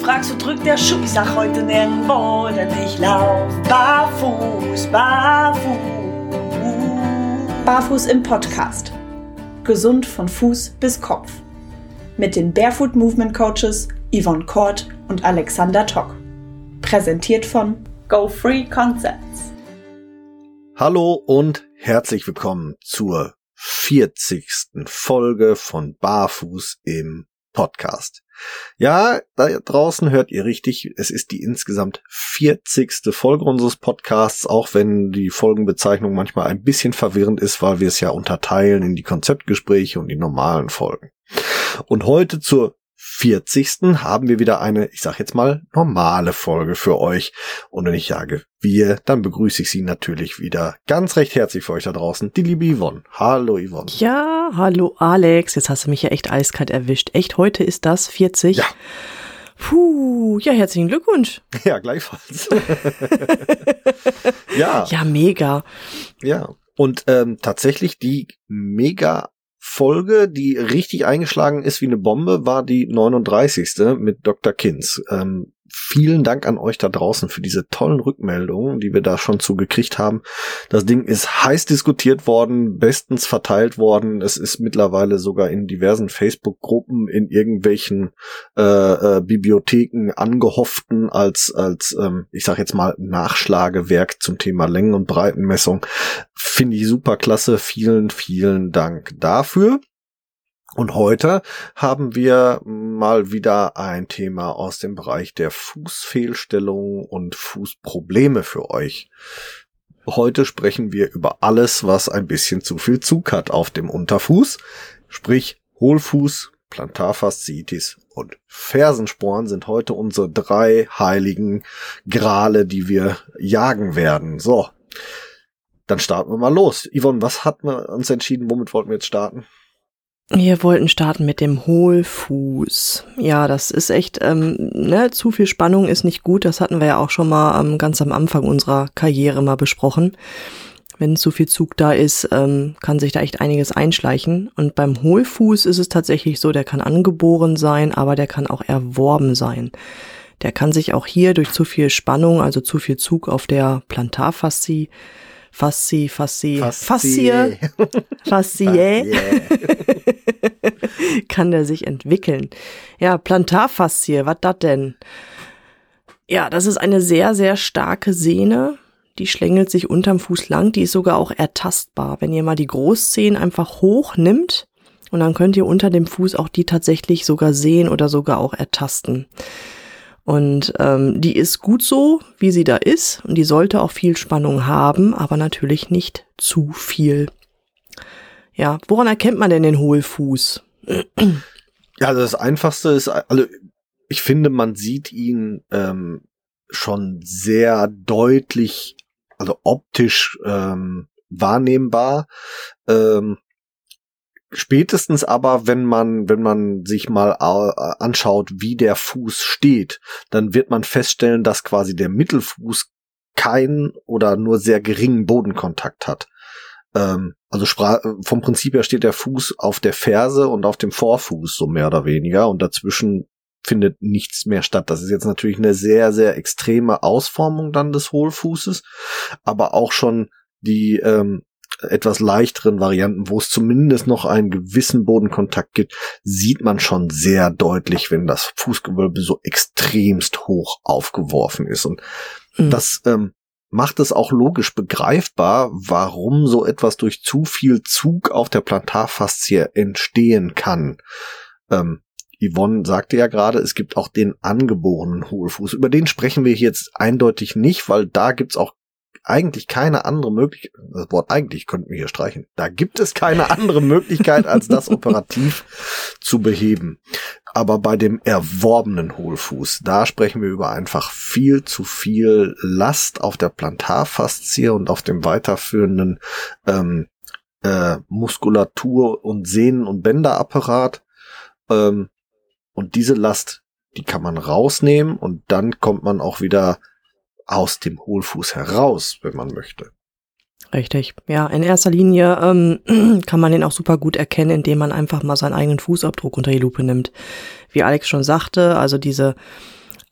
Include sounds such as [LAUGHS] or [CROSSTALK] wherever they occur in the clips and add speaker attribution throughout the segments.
Speaker 1: fragst, wo drückt der Schuh? Ich sag heute nirgendwo, denn ich lauf barfuß, barfuß.
Speaker 2: Barfuß im Podcast. Gesund von Fuß bis Kopf. Mit den Barefoot Movement Coaches Yvonne Kort und Alexander Tock. Präsentiert von Go Free Concepts.
Speaker 3: Hallo und herzlich willkommen zur 40. Folge von Barfuß im Podcast. Ja, da draußen hört ihr richtig, es ist die insgesamt 40. Folge unseres Podcasts, auch wenn die Folgenbezeichnung manchmal ein bisschen verwirrend ist, weil wir es ja unterteilen in die Konzeptgespräche und die normalen Folgen. Und heute zur 40. haben wir wieder eine, ich sag jetzt mal, normale Folge für euch. Und wenn ich sage wir, dann begrüße ich Sie natürlich wieder ganz recht herzlich für euch da draußen, die liebe Yvonne. Hallo Yvonne.
Speaker 4: Ja, hallo Alex. Jetzt hast du mich ja echt eiskalt erwischt. Echt, heute ist das 40?
Speaker 3: Ja.
Speaker 4: Puh, ja, herzlichen Glückwunsch. [LAUGHS]
Speaker 3: Ja, gleichfalls. [LAUGHS] ja.
Speaker 4: Ja, mega.
Speaker 3: Ja. Und ähm, tatsächlich die mega Folge, die richtig eingeschlagen ist wie eine Bombe, war die 39. mit Dr. Kins. Ähm, vielen Dank an euch da draußen für diese tollen Rückmeldungen, die wir da schon zugekriegt haben. Das Ding ist heiß diskutiert worden, bestens verteilt worden. Es ist mittlerweile sogar in diversen Facebook-Gruppen, in irgendwelchen äh, äh, Bibliotheken angehofften als, als ähm, ich sag jetzt mal, Nachschlagewerk zum Thema Längen- und Breitenmessung. Finde ich super klasse. Vielen, vielen Dank dafür. Und heute haben wir mal wieder ein Thema aus dem Bereich der Fußfehlstellungen und Fußprobleme für euch. Heute sprechen wir über alles, was ein bisschen zu viel Zug hat auf dem Unterfuß, sprich Hohlfuß, Plantarfasziitis und Fersensporn sind heute unsere drei heiligen Grale, die wir jagen werden. So, dann starten wir mal los. Yvonne, was hatten wir uns entschieden? Womit wollten wir jetzt starten?
Speaker 4: Wir wollten starten mit dem Hohlfuß. Ja, das ist echt, ähm, ne, zu viel Spannung ist nicht gut. Das hatten wir ja auch schon mal ähm, ganz am Anfang unserer Karriere mal besprochen. Wenn zu viel Zug da ist, ähm, kann sich da echt einiges einschleichen. Und beim Hohlfuß ist es tatsächlich so, der kann angeboren sein, aber der kann auch erworben sein. Der kann sich auch hier durch zu viel Spannung, also zu viel Zug auf der Plantarfaszie, Faszie, Faszie, Faszie, Faszie, [LAUGHS] kann der sich entwickeln. Ja, Plantarfaszie, was das denn? Ja, das ist eine sehr, sehr starke Sehne. Die schlängelt sich unterm Fuß lang. Die ist sogar auch ertastbar. Wenn ihr mal die Großzehen einfach hoch nimmt und dann könnt ihr unter dem Fuß auch die tatsächlich sogar sehen oder sogar auch ertasten. Und ähm, die ist gut so, wie sie da ist. Und die sollte auch viel Spannung haben, aber natürlich nicht zu viel. Ja, woran erkennt man denn den Hohlfuß?
Speaker 3: Ja, also das Einfachste ist, also ich finde, man sieht ihn ähm, schon sehr deutlich, also optisch ähm, wahrnehmbar. Ähm, Spätestens aber, wenn man, wenn man sich mal äh, anschaut, wie der Fuß steht, dann wird man feststellen, dass quasi der Mittelfuß keinen oder nur sehr geringen Bodenkontakt hat. Ähm, also vom Prinzip her steht der Fuß auf der Ferse und auf dem Vorfuß, so mehr oder weniger, und dazwischen findet nichts mehr statt. Das ist jetzt natürlich eine sehr, sehr extreme Ausformung dann des Hohlfußes, aber auch schon die ähm, etwas leichteren Varianten, wo es zumindest noch einen gewissen Bodenkontakt gibt, sieht man schon sehr deutlich, wenn das Fußgewölbe so extremst hoch aufgeworfen ist. Und mhm. das ähm, macht es auch logisch begreifbar, warum so etwas durch zu viel Zug auf der Plantarfaszie entstehen kann. Ähm, Yvonne sagte ja gerade, es gibt auch den angeborenen Hohlfuß. Über den sprechen wir jetzt eindeutig nicht, weil da gibt's auch eigentlich keine andere Möglichkeit, das Wort eigentlich könnten wir hier streichen, da gibt es keine andere Möglichkeit, als das [LAUGHS] operativ zu beheben. Aber bei dem erworbenen Hohlfuß, da sprechen wir über einfach viel zu viel Last auf der Plantarfaszie und auf dem weiterführenden ähm, äh, Muskulatur und Sehnen- und Bänderapparat. Ähm, und diese Last, die kann man rausnehmen und dann kommt man auch wieder aus dem Hohlfuß heraus, wenn man möchte.
Speaker 4: Richtig. Ja, in erster Linie ähm, [CLEARS THROAT] kann man den auch super gut erkennen, indem man einfach mal seinen eigenen Fußabdruck unter die Lupe nimmt. Wie Alex schon sagte, also diese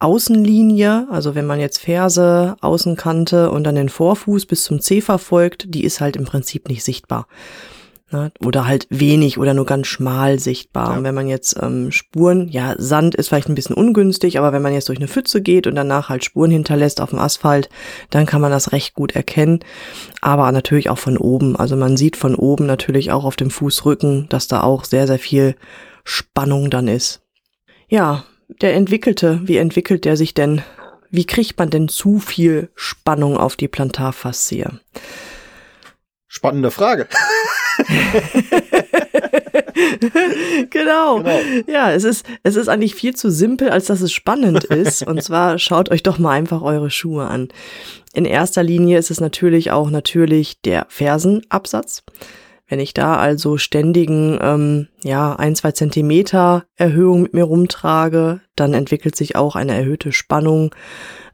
Speaker 4: Außenlinie, also wenn man jetzt Ferse, Außenkante und dann den Vorfuß bis zum Zeh verfolgt, die ist halt im Prinzip nicht sichtbar. Ne? Oder halt wenig oder nur ganz schmal sichtbar. Ja. Und wenn man jetzt ähm, Spuren, ja, Sand ist vielleicht ein bisschen ungünstig, aber wenn man jetzt durch eine Pfütze geht und danach halt Spuren hinterlässt auf dem Asphalt, dann kann man das recht gut erkennen. Aber natürlich auch von oben. Also man sieht von oben natürlich auch auf dem Fußrücken, dass da auch sehr, sehr viel Spannung dann ist. Ja, der Entwickelte, wie entwickelt der sich denn? Wie kriegt man denn zu viel Spannung auf die Plantarfaszie?
Speaker 3: Spannende Frage. [LAUGHS] [LAUGHS]
Speaker 4: genau. genau. Ja, es ist, es ist eigentlich viel zu simpel, als dass es spannend ist. Und zwar [LAUGHS] schaut euch doch mal einfach eure Schuhe an. In erster Linie ist es natürlich auch natürlich der Fersenabsatz. Wenn ich da also ständigen, ähm, ja, ein, zwei Zentimeter Erhöhung mit mir rumtrage, dann entwickelt sich auch eine erhöhte Spannung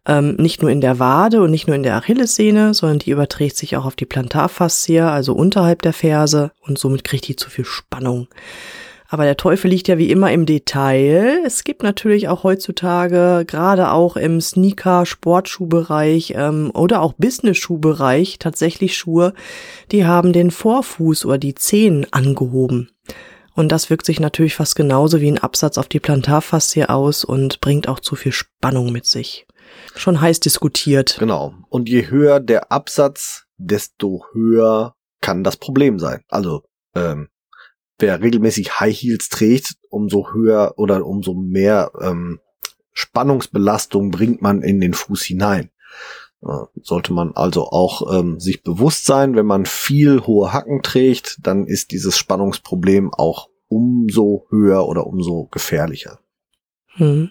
Speaker 4: ähm, nicht nur in der Wade und nicht nur in der Achillessehne, sondern die überträgt sich auch auf die Plantarfaszie, also unterhalb der Ferse und somit kriegt die zu viel Spannung. Aber der Teufel liegt ja wie immer im Detail. Es gibt natürlich auch heutzutage, gerade auch im Sneaker-Sportschuhbereich ähm, oder auch Business-Schuhbereich, tatsächlich Schuhe, die haben den Vorfuß oder die Zehen angehoben. Und das wirkt sich natürlich fast genauso wie ein Absatz auf die Plantarfaszie aus und bringt auch zu viel Spannung mit sich schon heiß diskutiert.
Speaker 3: Genau. Und je höher der Absatz, desto höher kann das Problem sein. Also ähm, wer regelmäßig High Heels trägt, umso höher oder umso mehr ähm, Spannungsbelastung bringt man in den Fuß hinein. Äh, sollte man also auch ähm, sich bewusst sein, wenn man viel hohe Hacken trägt, dann ist dieses Spannungsproblem auch umso höher oder umso gefährlicher.
Speaker 4: Hm.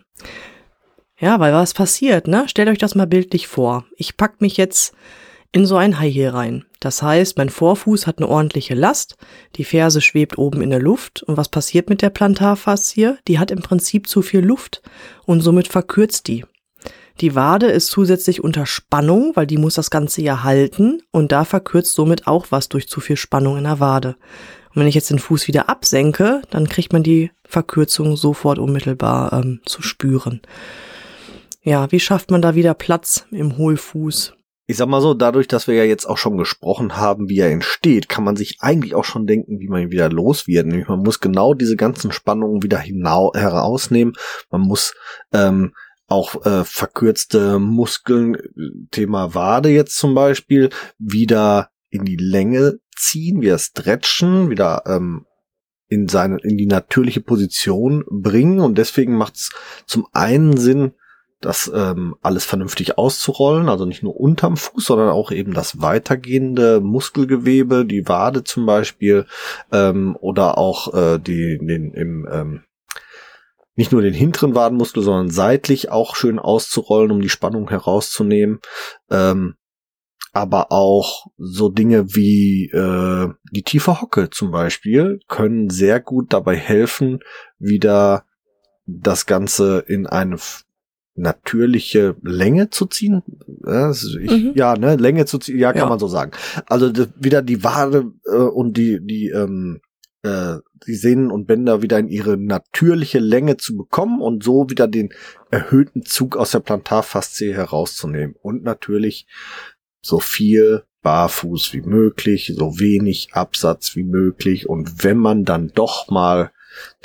Speaker 4: Ja, weil was passiert, ne? Stellt euch das mal bildlich vor. Ich pack mich jetzt in so ein High Heel rein. Das heißt, mein Vorfuß hat eine ordentliche Last, die Ferse schwebt oben in der Luft und was passiert mit der Plantarfaszie? Die hat im Prinzip zu viel Luft und somit verkürzt die. Die Wade ist zusätzlich unter Spannung, weil die muss das Ganze ja halten und da verkürzt somit auch was durch zu viel Spannung in der Wade. Und wenn ich jetzt den Fuß wieder absenke, dann kriegt man die Verkürzung sofort unmittelbar ähm, zu spüren. Ja, wie schafft man da wieder Platz im Hohlfuß?
Speaker 3: Ich sag mal so, dadurch, dass wir ja jetzt auch schon gesprochen haben, wie er entsteht, kann man sich eigentlich auch schon denken, wie man ihn wieder los wird. Nämlich man muss genau diese ganzen Spannungen wieder herausnehmen. Man muss ähm, auch äh, verkürzte Muskeln, Thema Wade jetzt zum Beispiel, wieder in die Länge ziehen, wieder stretchen, wieder ähm, in seine in die natürliche Position bringen und deswegen macht es zum einen Sinn, das ähm, alles vernünftig auszurollen, also nicht nur unterm Fuß, sondern auch eben das weitergehende Muskelgewebe, die Wade zum Beispiel, ähm, oder auch äh, die, den im ähm, nicht nur den hinteren Wadenmuskel, sondern seitlich auch schön auszurollen, um die Spannung herauszunehmen. Ähm, aber auch so Dinge wie äh, die tiefe Hocke zum Beispiel können sehr gut dabei helfen, wieder das Ganze in eine natürliche Länge zu ziehen. Ich, mhm. Ja, ne, Länge zu ziehen, ja, kann ja. man so sagen. Also wieder die Wade äh, und die, die, ähm, äh, die Sehnen und Bänder wieder in ihre natürliche Länge zu bekommen und so wieder den erhöhten Zug aus der Plantarfaszie herauszunehmen. Und natürlich so viel barfuß wie möglich, so wenig Absatz wie möglich. Und wenn man dann doch mal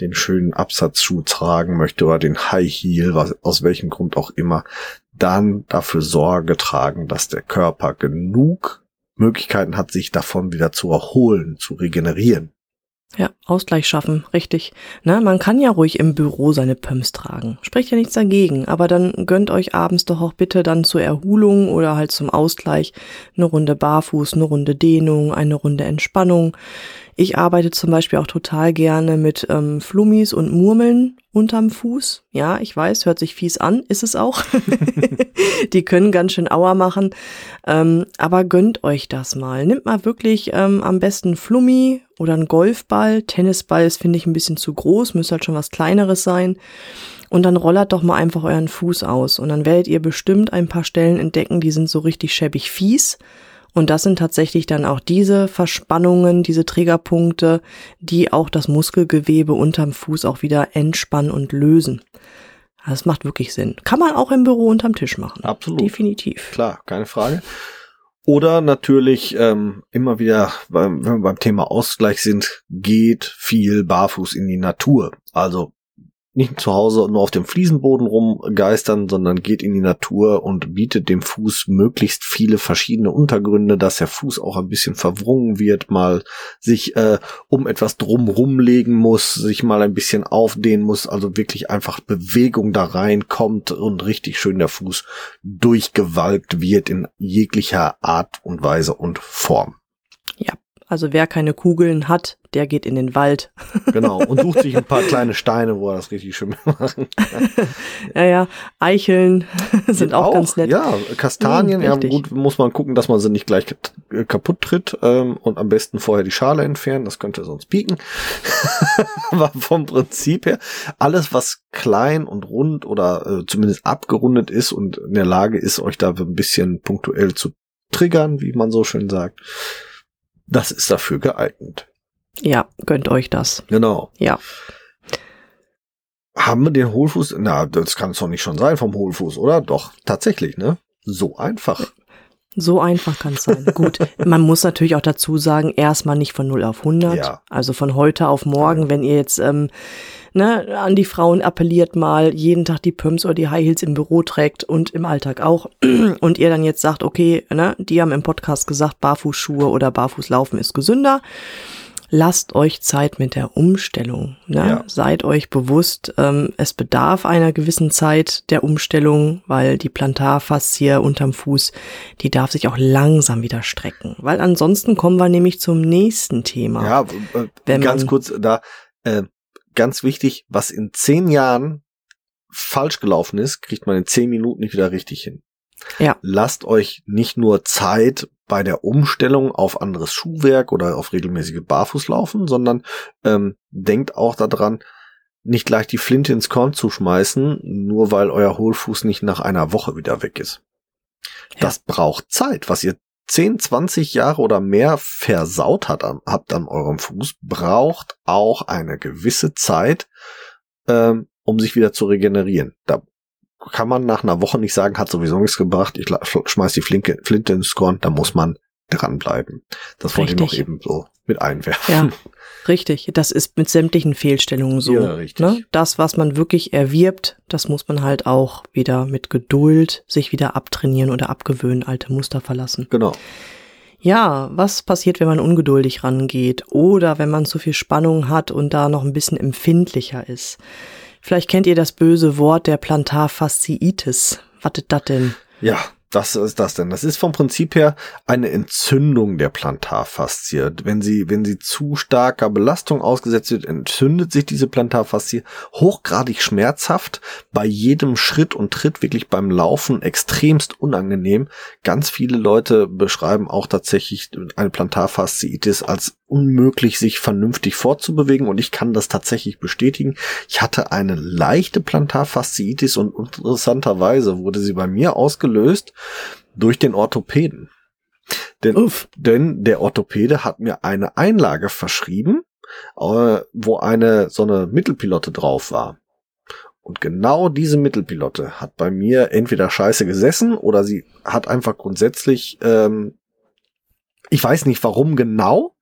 Speaker 3: den schönen Absatzschuh tragen möchte oder den High Heel, was, aus welchem Grund auch immer, dann dafür Sorge tragen, dass der Körper genug Möglichkeiten hat, sich davon wieder zu erholen, zu regenerieren.
Speaker 4: Ja, Ausgleich schaffen, richtig. Na, man kann ja ruhig im Büro seine Pumps tragen. Spricht ja nichts dagegen, aber dann gönnt euch abends doch auch bitte dann zur Erholung oder halt zum Ausgleich eine Runde Barfuß, eine Runde Dehnung, eine Runde Entspannung. Ich arbeite zum Beispiel auch total gerne mit ähm, Flummis und Murmeln unterm Fuß. Ja, ich weiß, hört sich fies an, ist es auch. [LAUGHS] [LAUGHS] die können ganz schön Auer machen. Ähm, aber gönnt euch das mal. Nimmt mal wirklich ähm, am besten Flummi oder einen Golfball. Tennisball ist, finde ich, ein bisschen zu groß, müsste halt schon was Kleineres sein. Und dann rollert doch mal einfach euren Fuß aus. Und dann werdet ihr bestimmt ein paar Stellen entdecken, die sind so richtig schäbig fies. Und das sind tatsächlich dann auch diese Verspannungen, diese Triggerpunkte, die auch das Muskelgewebe unterm Fuß auch wieder entspannen und lösen. Das macht wirklich Sinn. Kann man auch im Büro unterm Tisch machen.
Speaker 3: Absolut.
Speaker 4: Definitiv.
Speaker 3: Klar, keine Frage. Oder natürlich ähm, immer wieder, wenn wir beim Thema Ausgleich sind, geht viel barfuß in die Natur. Also nicht zu Hause nur auf dem Fliesenboden rumgeistern, sondern geht in die Natur und bietet dem Fuß möglichst viele verschiedene Untergründe, dass der Fuß auch ein bisschen verwrungen wird, mal sich äh, um etwas drumrum legen muss, sich mal ein bisschen aufdehnen muss, also wirklich einfach Bewegung da reinkommt und richtig schön der Fuß durchgewalkt wird in jeglicher Art und Weise und Form.
Speaker 4: Also wer keine Kugeln hat, der geht in den Wald. [LAUGHS]
Speaker 3: Genau, und sucht sich ein paar kleine Steine, wo er das richtig schön [LAUGHS] machen kann.
Speaker 4: ja, ja, Eicheln [LAUGHS] sind auch, auch, ganz nett.
Speaker 3: Ja, Kastanien, ja, ja gut, muss man gucken, dass man sie nicht gleich kaputt tritt ähm, und am besten vorher die Schale entfernen, das könnte sonst pieken. Aber vom Prinzip her, alles was klein und rund oder äh, zumindest abgerundet ist und in der Lage ist, euch da ein bisschen punktuell zu triggern, wie man so schön sagt, das ist dafür geeignet.
Speaker 4: Ja, gönnt euch das.
Speaker 3: Genau.
Speaker 4: Ja.
Speaker 3: Haben wir den Hohlfuß? Na, das kann es doch nicht schon sein vom Hohlfuß, oder? Doch, tatsächlich, ne? So einfach.
Speaker 4: So einfach kann es sein. [LAUGHS] Gut, man muss natürlich auch dazu sagen, erstmal nicht von 0 auf 100. Ja. Also von heute auf morgen, wenn ihr jetzt ähm, ne, an die Frauen appelliert mal, jeden Tag die Pumps oder die High Heels im Büro trägt und im Alltag auch. [CLEARS THROAT] Und ihr dann jetzt sagt, okay, ne, die haben im Podcast gesagt, Barfußschuhe oder Barfußlaufen ist gesünder lasst euch Zeit mit der Umstellung. Ne? Ja. Seid euch bewusst, ähm, es bedarf einer gewissen Zeit der Umstellung, weil die Plantarfaszie unterm Fuß, die darf sich auch langsam wieder strecken. Weil ansonsten kommen wir nämlich zum nächsten Thema.
Speaker 3: Ja, äh, ganz kurz da, äh, ganz wichtig, was in zehn Jahren falsch gelaufen ist, kriegt man in zehn Minuten nicht wieder richtig hin.
Speaker 4: Ja.
Speaker 3: Lasst euch nicht nur Zeit bei der Umstellung auf anderes Schuhwerk oder auf regelmäßige Barfußlaufen, sondern ähm, denkt auch daran, nicht gleich die Flinte ins Korn zu schmeißen, nur weil euer Hohlfuß nicht nach einer Woche wieder weg ist. Ja. Das braucht Zeit. Was ihr 10, 20 Jahre oder mehr versaut hat, habt an eurem Fuß, braucht auch eine gewisse Zeit, ähm, um sich wieder zu regenerieren. Da kann man nach einer Woche nicht sagen, hat sowieso nichts gebracht, ich schmeiß die Flinke, Flinte ins Korn, da muss man dranbleiben. Das wollte ich noch eben so mit einwerfen.
Speaker 4: Ja, [LAUGHS] richtig. Das ist mit sämtlichen Fehlstellungen so. Ja, richtig. Ne? Das, was man wirklich erwirbt, das muss man halt auch wieder mit Geduld sich wieder abtrainieren oder abgewöhnen, alte Muster verlassen.
Speaker 3: Genau.
Speaker 4: Ja, was passiert, wenn man ungeduldig rangeht oder wenn man zu viel Spannung hat und da noch ein bisschen empfindlicher ist? Vielleicht kennt ihr das böse Wort der Plantarfasziitis. Was ist das denn?
Speaker 3: Ja, was ist das denn? Das ist vom Prinzip her eine Entzündung der Plantarfaszie. Wenn sie, wenn sie zu starker Belastung ausgesetzt wird, entzündet sich diese Plantarfaszie hochgradig schmerzhaft, bei jedem Schritt und Tritt wirklich beim Laufen extremst unangenehm. Ganz viele Leute beschreiben auch tatsächlich eine Plantarfasziitis als unmöglich, sich vernünftig fortzubewegen und ich kann das tatsächlich bestätigen. Ich hatte eine leichte Plantarfasziitis und interessanterweise wurde sie bei mir ausgelöst durch den Orthopäden. Denn, Uff. denn der Orthopäde hat mir eine Einlage verschrieben, äh, wo eine so eine Mittelpilotte drauf war. Und genau diese Mittelpilotte hat bei mir entweder scheiße gesessen oder sie hat einfach grundsätzlich, ähm, ich weiß nicht warum genau,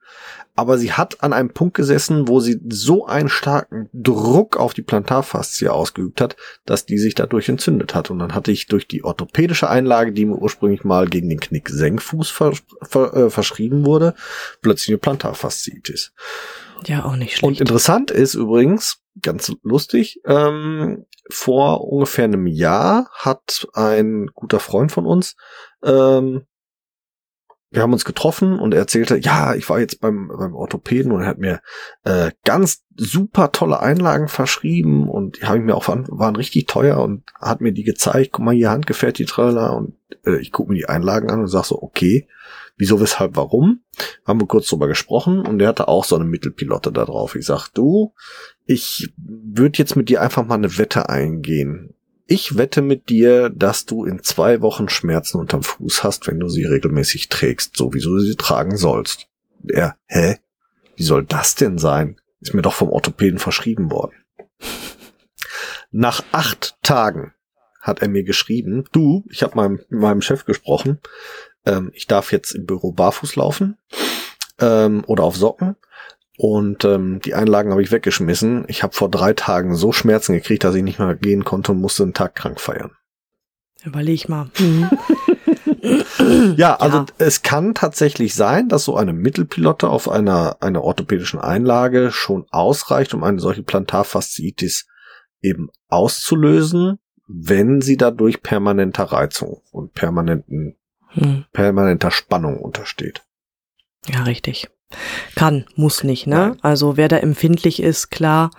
Speaker 3: aber sie hat an einem Punkt gesessen, wo sie so einen starken Druck auf die Plantarfaszie ausgeübt hat, dass die sich dadurch entzündet hat. Und dann hatte ich durch die orthopädische Einlage, die mir ursprünglich mal gegen den Knick-Senkfuß ver ver äh, verschrieben wurde, plötzlich eine Plantarfasziitis.
Speaker 4: Ja, auch nicht schlecht.
Speaker 3: Und interessant ist übrigens, ganz lustig, ähm, vor ungefähr einem Jahr hat ein guter Freund von uns ähm, wir haben uns getroffen und er erzählte, ja, ich war jetzt beim, beim Orthopäden und er hat mir äh, ganz super tolle Einlagen verschrieben und die habe ich mir auch waren richtig teuer und hat mir die gezeigt, guck mal hier handgefertigt, tralla und äh, ich gucke mir die Einlagen an und sag so, okay, wieso, weshalb, warum? Haben wir kurz drüber gesprochen und er hatte auch so eine Mittelpilote da drauf. Ich sag, du, ich würde jetzt mit dir einfach mal eine Wette eingehen ich wette mit dir, dass du in zwei Wochen Schmerzen unterm Fuß hast, wenn du sie regelmäßig trägst, so wie du sie tragen sollst. Er, hä? Wie soll das denn sein? Ist mir doch vom Orthopäden verschrieben worden. Nach acht Tagen hat er mir geschrieben, du, ich habe meinem, meinem Chef gesprochen, ähm, ich darf jetzt im Büro barfuß laufen ähm, oder auf Socken. Und ähm, die Einlagen habe ich weggeschmissen. Ich habe vor drei Tagen so Schmerzen gekriegt, dass ich nicht mehr gehen konnte und musste einen Tag krank feiern.
Speaker 4: Überleg mal. Mhm. [LAUGHS]
Speaker 3: ja, also ja. es kann tatsächlich sein, dass so eine Mittelpilotte auf einer, einer orthopädischen Einlage schon ausreicht, um eine solche Plantarfasziitis eben auszulösen, wenn sie dadurch permanenter Reizung und permanenten, hm. permanenter Spannung untersteht.
Speaker 4: Ja, richtig. Kann, muss nicht, ne? Nein. Also wer da empfindlich ist, klar,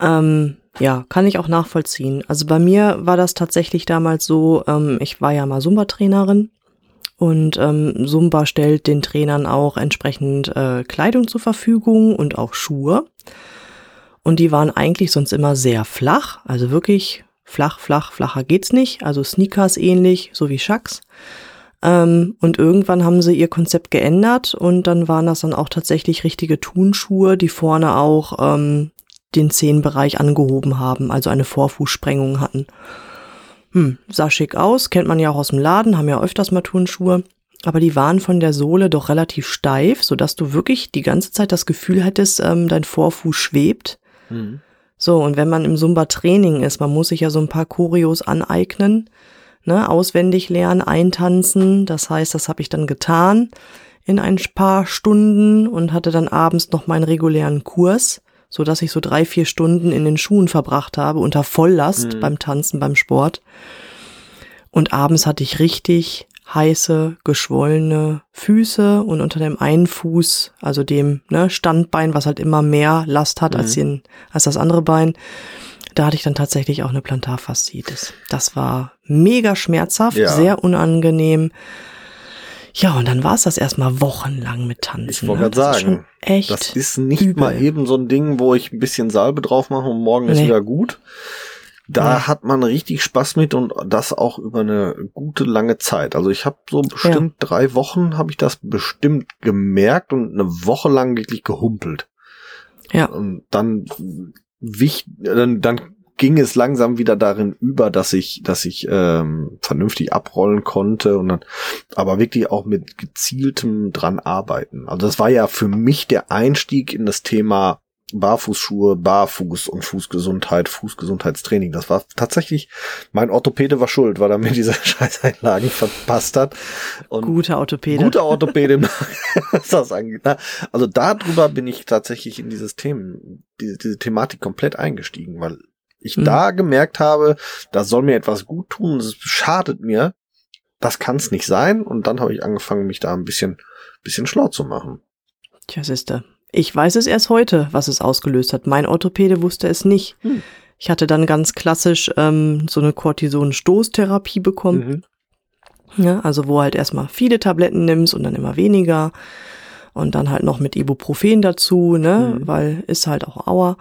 Speaker 4: ähm, ja, kann ich auch nachvollziehen. Also bei mir war das tatsächlich damals so, ähm, ich war ja mal Zumba-Trainerin und ähm, Zumba stellt den Trainern auch entsprechend äh, Kleidung zur Verfügung und auch Schuhe. Und die waren eigentlich sonst immer sehr flach, also wirklich flach, flach, flacher geht's nicht. Also Sneakers ähnlich, so wie Schacks. Ähm, und irgendwann haben sie ihr Konzept geändert und dann waren das dann auch tatsächlich richtige Turnschuhe, die vorne auch ähm, den Zehenbereich angehoben haben, also eine Vorfußsprengung hatten. Hm, sah schick aus, kennt man ja auch aus dem Laden, haben ja öfters mal Turnschuhe. Aber die waren von der Sohle doch relativ steif, sodass du wirklich die ganze Zeit das Gefühl hättest, ähm, dein Vorfuß schwebt. Mhm. So, und wenn man im Zumba-Training ist, man muss sich ja so ein paar Choreos aneignen, ne, auswendig lernen, eintanzen. Das heißt, das habe ich dann getan in ein paar Stunden und hatte dann abends noch meinen regulären Kurs so dass ich so drei, vier Stunden in den Schuhen verbracht habe, unter Volllast mhm. beim Tanzen, beim Sport. Und abends hatte ich richtig heiße, geschwollene Füße und unter dem einen Fuß, also dem ne, Standbein, was halt immer mehr Last hat mhm. als, den, als das andere Bein, da hatte ich dann tatsächlich auch eine Plantarfaszitis. Das war mega schmerzhaft, ja. sehr unangenehm. Ja, und dann war es das erstmal wochenlang mit Tanzen.
Speaker 3: Ich wollte ne? gerade sagen, echt das ist nicht übel. mal eben so ein Ding, wo ich ein bisschen Salbe drauf mache und morgen nee. ist wieder gut. Da nee. hat man richtig Spaß mit und das auch über eine gute lange Zeit. Also ich habe so bestimmt ja. drei Wochen habe ich das bestimmt gemerkt und eine Woche lang wirklich gehumpelt. Ja. Und dann wich, dann, dann ging es langsam wieder darin über, dass ich, dass ich ähm, vernünftig abrollen konnte und dann aber wirklich auch mit gezieltem dran arbeiten. Also das war ja für mich der Einstieg in das Thema Barfußschuhe, Barfuß und Fußgesundheit, Fußgesundheitstraining. Das war tatsächlich, mein Orthopäde war schuld, weil er mir diese [LAUGHS] Scheißeinlagen verpasst hat.
Speaker 4: Und guter Orthopäde.
Speaker 3: Guter Orthopäde, [LAUGHS] was das angeht. Also darüber bin ich tatsächlich in dieses Themen, diese, diese Thematik komplett eingestiegen, weil ich mhm. da gemerkt habe, das soll mir etwas gut tun, es schadet mir, das kann es nicht sein. Und dann habe ich angefangen, mich da ein bisschen, bisschen schlau zu machen.
Speaker 4: Tja, siehste. Ich weiß es erst heute, was es ausgelöst hat. Mein Orthopäde wusste es nicht. Hm. Ich hatte dann ganz klassisch ähm, so eine Cortison-Stoßtherapie bekommen. Mhm. Ja, also wo halt erstmal viele Tabletten nimmst und dann immer weniger. Und dann halt noch mit Ibuprofen dazu, ne? Mhm. Weil ist halt auch Auer.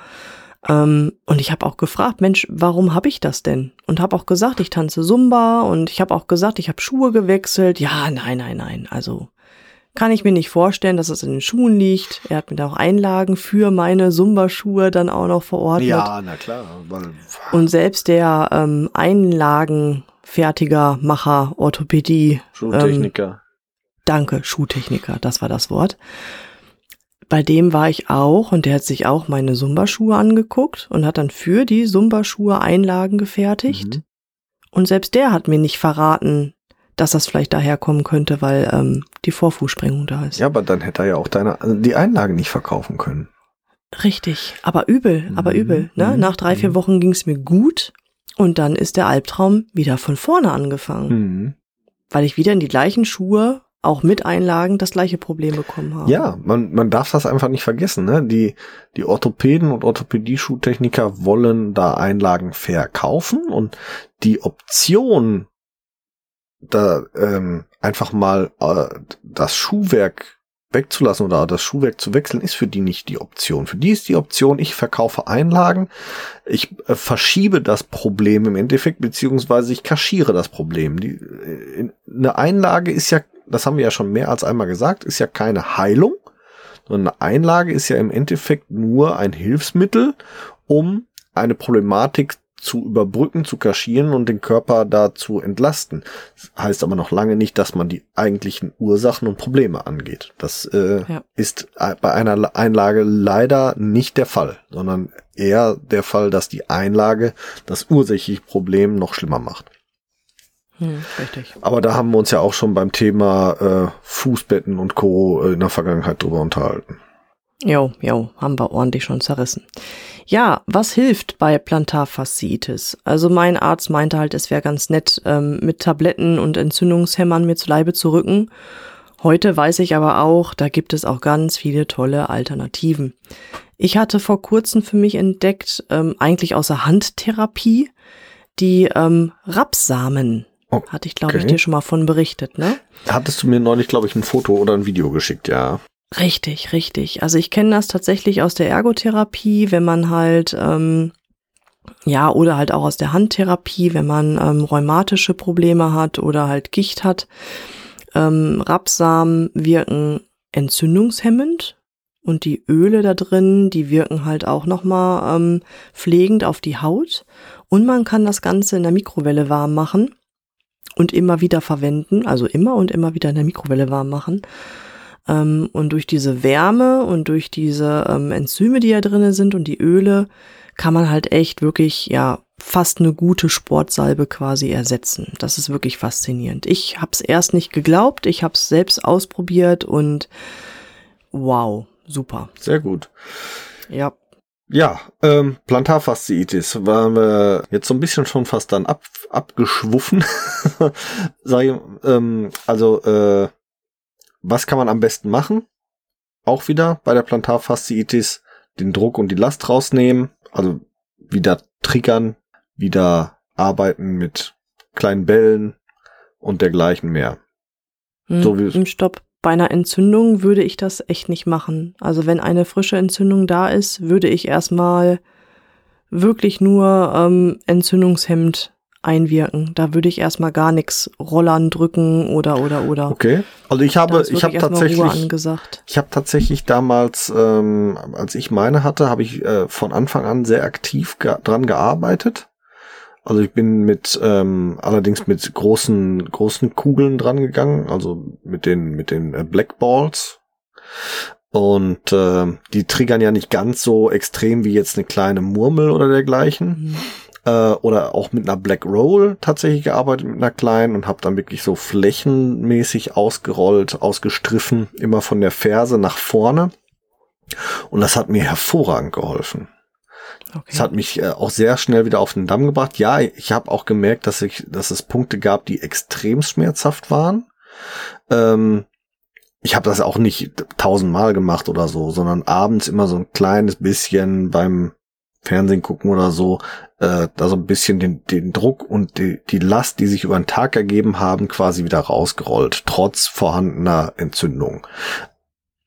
Speaker 4: Ähm, und ich habe auch gefragt, Mensch, warum habe ich das denn? Und habe auch gesagt, ich tanze Zumba und ich habe auch gesagt, ich habe Schuhe gewechselt. Ja, nein, nein, nein. Also kann ich mir nicht vorstellen, dass es in den Schuhen liegt. Er hat mir da auch Einlagen für meine Zumba-Schuhe dann auch noch verordnet.
Speaker 3: Ja, na klar.
Speaker 4: Und selbst der ähm, Einlagenfertiger, Macher, Orthopädie.
Speaker 3: Schuhtechniker. Ähm,
Speaker 4: danke, Schuhtechniker, das war das Wort bei dem war ich auch und der hat sich auch meine Sumba-Schuhe angeguckt und hat dann für die Sumba-Schuhe Einlagen gefertigt. Mhm. Und selbst der hat mir nicht verraten, dass das vielleicht daherkommen könnte, weil ähm, die Vorfußsprengung da ist.
Speaker 3: Ja, aber dann hätte er ja auch deine also die Einlagen nicht verkaufen können.
Speaker 4: Richtig, aber übel, aber mhm. übel. Ne? Mhm. Nach drei, vier mhm. Wochen ging es mir gut und dann ist der Albtraum wieder von vorne angefangen. Mhm. Weil ich wieder in die gleichen Schuhe auch mit Einlagen das gleiche Problem bekommen haben.
Speaker 3: Ja, man, man darf das einfach nicht vergessen. Ne? Die, die Orthopäden und Orthopädie-Schuhtechniker wollen da Einlagen verkaufen und die Option, da ähm, einfach mal äh, das Schuhwerk wegzulassen oder das Schuhwerk zu wechseln, ist für die nicht die Option. Für die ist die Option, ich verkaufe Einlagen, ich äh, verschiebe das Problem im Endeffekt, beziehungsweise ich kaschiere das Problem. Die, äh, eine Einlage ist ja das haben wir ja schon mehr als einmal gesagt, ist ja keine Heilung, sondern eine Einlage ist ja im Endeffekt nur ein Hilfsmittel, um eine Problematik zu überbrücken, zu kaschieren und den Körper da zu entlasten. Das heißt aber noch lange nicht, dass man die eigentlichen Ursachen und Probleme angeht. Das äh, ja. ist bei einer Einlage leider nicht der Fall, sondern eher der Fall, dass die Einlage das ursächliche Problem noch schlimmer macht. Hm, richtig. Aber da haben wir uns ja auch schon beim Thema äh, Fußbetten und Co. in der Vergangenheit drüber unterhalten.
Speaker 4: Jo, jo, haben wir ordentlich schon zerrissen. Ja, was hilft bei Plantarfasziitis? Also mein Arzt meinte halt, es wäre ganz nett, ähm, mit Tabletten und Entzündungshämmern mir zu Leibe zu rücken. Heute weiß ich aber auch, da gibt es auch ganz viele tolle Alternativen. Ich hatte vor kurzem für mich entdeckt, ähm, eigentlich außer Handtherapie, die ähm, Rapsamen. Okay. Hatte ich, glaube ich, dir schon mal von berichtet, ne?
Speaker 3: Hattest du mir neulich, glaube ich, ein Foto oder ein Video geschickt, ja.
Speaker 4: Richtig, richtig. Also ich kenne das tatsächlich aus der Ergotherapie, wenn man halt, ähm, ja, oder halt auch aus der Handtherapie, wenn man ähm, rheumatische Probleme hat oder halt Gicht hat. Ähm, Rapsamen wirken entzündungshemmend und die Öle da drin, die wirken halt auch nochmal ähm, pflegend auf die Haut. Und man kann das Ganze in der Mikrowelle warm machen und immer wieder verwenden, also immer und immer wieder in der Mikrowelle warm machen. Ähm, und durch diese Wärme und durch diese ähm, Enzyme, die ja drinne sind und die Öle, kann man halt echt wirklich, ja, fast eine gute Sportsalbe quasi ersetzen. Das ist wirklich faszinierend. Ich habe es erst nicht geglaubt, ich habe es selbst ausprobiert und wow, super.
Speaker 3: Sehr gut.
Speaker 4: Ja.
Speaker 3: Ja, ähm, Plantarfasziitis waren wir jetzt so ein bisschen schon fast dann ab, abgeschwuffen. [LAUGHS] Sag ich, ähm, also äh, was kann man am besten machen? Auch wieder bei der Plantarfasziitis den Druck und die Last rausnehmen, also wieder triggern, wieder arbeiten mit kleinen Bällen und dergleichen mehr.
Speaker 4: Hm, so wie Im Stopp. Bei einer Entzündung würde ich das echt nicht machen. Also wenn eine frische Entzündung da ist, würde ich erstmal wirklich nur ähm, entzündungshemmend einwirken. Da würde ich erstmal gar nichts rollern, drücken oder oder oder.
Speaker 3: Okay. Also ich habe ich habe tatsächlich ich habe tatsächlich damals ähm, als ich meine hatte, habe ich äh, von Anfang an sehr aktiv ge dran gearbeitet. Also ich bin mit ähm, allerdings mit großen großen Kugeln dran gegangen, also mit den mit den äh, Black Balls. Und äh, die triggern ja nicht ganz so extrem wie jetzt eine kleine Murmel oder dergleichen. Mhm äh, oder auch mit einer Black Roll tatsächlich gearbeitet, mit einer kleinen und habe dann wirklich so flächenmäßig ausgerollt, ausgestriffen, immer von der Ferse nach vorne. Und das hat mir hervorragend geholfen. Okay. Das hat mich äh, auch sehr schnell wieder auf den Damm gebracht. Ja, ich habe auch gemerkt, dass ich, dass es Punkte gab, die extrem schmerzhaft waren. Ähm, ich habe das auch nicht tausendmal gemacht oder so, sondern abends immer so ein kleines bisschen beim Fernsehen gucken oder so, äh, da so ein bisschen den, den Druck und die, die Last, die sich über den Tag ergeben haben, quasi wieder rausgerollt, trotz vorhandener Entzündung.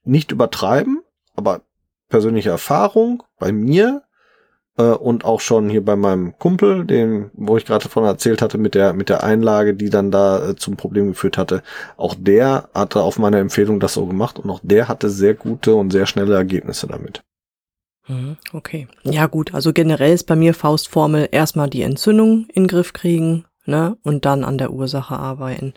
Speaker 3: Nicht übertreiben, aber persönliche Erfahrung bei mir äh, und auch schon hier bei meinem Kumpel, dem, wo ich gerade davon erzählt hatte, mit der, mit der Einlage, die dann da äh, zum Problem geführt hatte, auch der hatte auf meine Empfehlung das so gemacht und auch der hatte sehr gute und sehr schnelle Ergebnisse damit.
Speaker 4: Mhm, okay. Ja gut, also generell ist bei mir Faustformel erstmal die Entzündung in den Griff kriegen, ne, und dann an der Ursache arbeiten.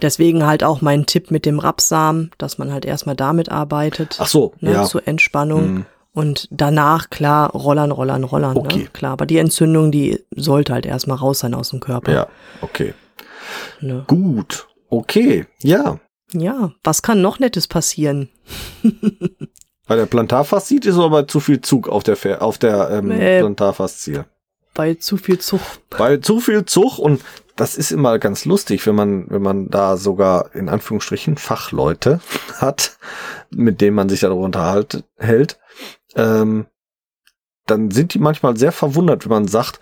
Speaker 4: Deswegen halt auch mein Tipp mit dem Rapsamen, dass man halt erstmal damit arbeitet.
Speaker 3: Ach so,
Speaker 4: ne,
Speaker 3: ja.
Speaker 4: Zur Entspannung. Mhm. Und danach, klar, rollern, rollern, rollern. Ne? Okay. Ne? Klar, aber die Entzündung, die sollte halt erstmal raus sein aus dem Körper.
Speaker 3: Ja, okay. Ne? Gut, okay, ja.
Speaker 4: Ja, was kann noch Nettes passieren? [LAUGHS]
Speaker 3: Bei der Plantarfaszitis oder bei zu viel Zug auf der, auf der ähm, äh, Plantarfaszie?
Speaker 4: Bei zu viel Zug.
Speaker 3: Bei zu viel Zug und das ist immer ganz lustig, wenn man, wenn man da sogar in Anführungsstrichen Fachleute [LAUGHS] hat, mit denen man sich darüber unterhält, hält, ähm, dann sind die manchmal sehr verwundert, wenn man sagt,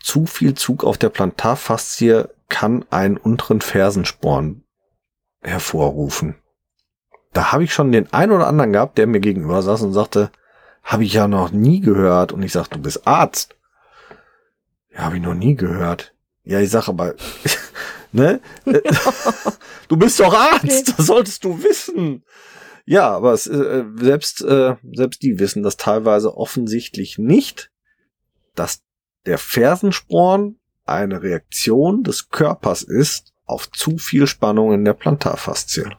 Speaker 3: zu viel Zug auf der Plantarfaszie kann einen unteren Fersensporn hervorrufen da habe ich schon den einen oder anderen gehabt, der mir gegenüber saß und sagte, habe ich ja noch nie gehört. Und ich sag, du bist Arzt. Ja, habe ich noch nie gehört. Ja, ich sag aber, [LAUGHS] ne? [LAUGHS] du bist doch Arzt, das solltest du wissen. Ja, aber es, äh, selbst, äh, selbst die wissen das teilweise offensichtlich nicht, dass der Fersensporn eine Reaktion des Körpers ist auf zu viel Spannung in der Plantarfaszie.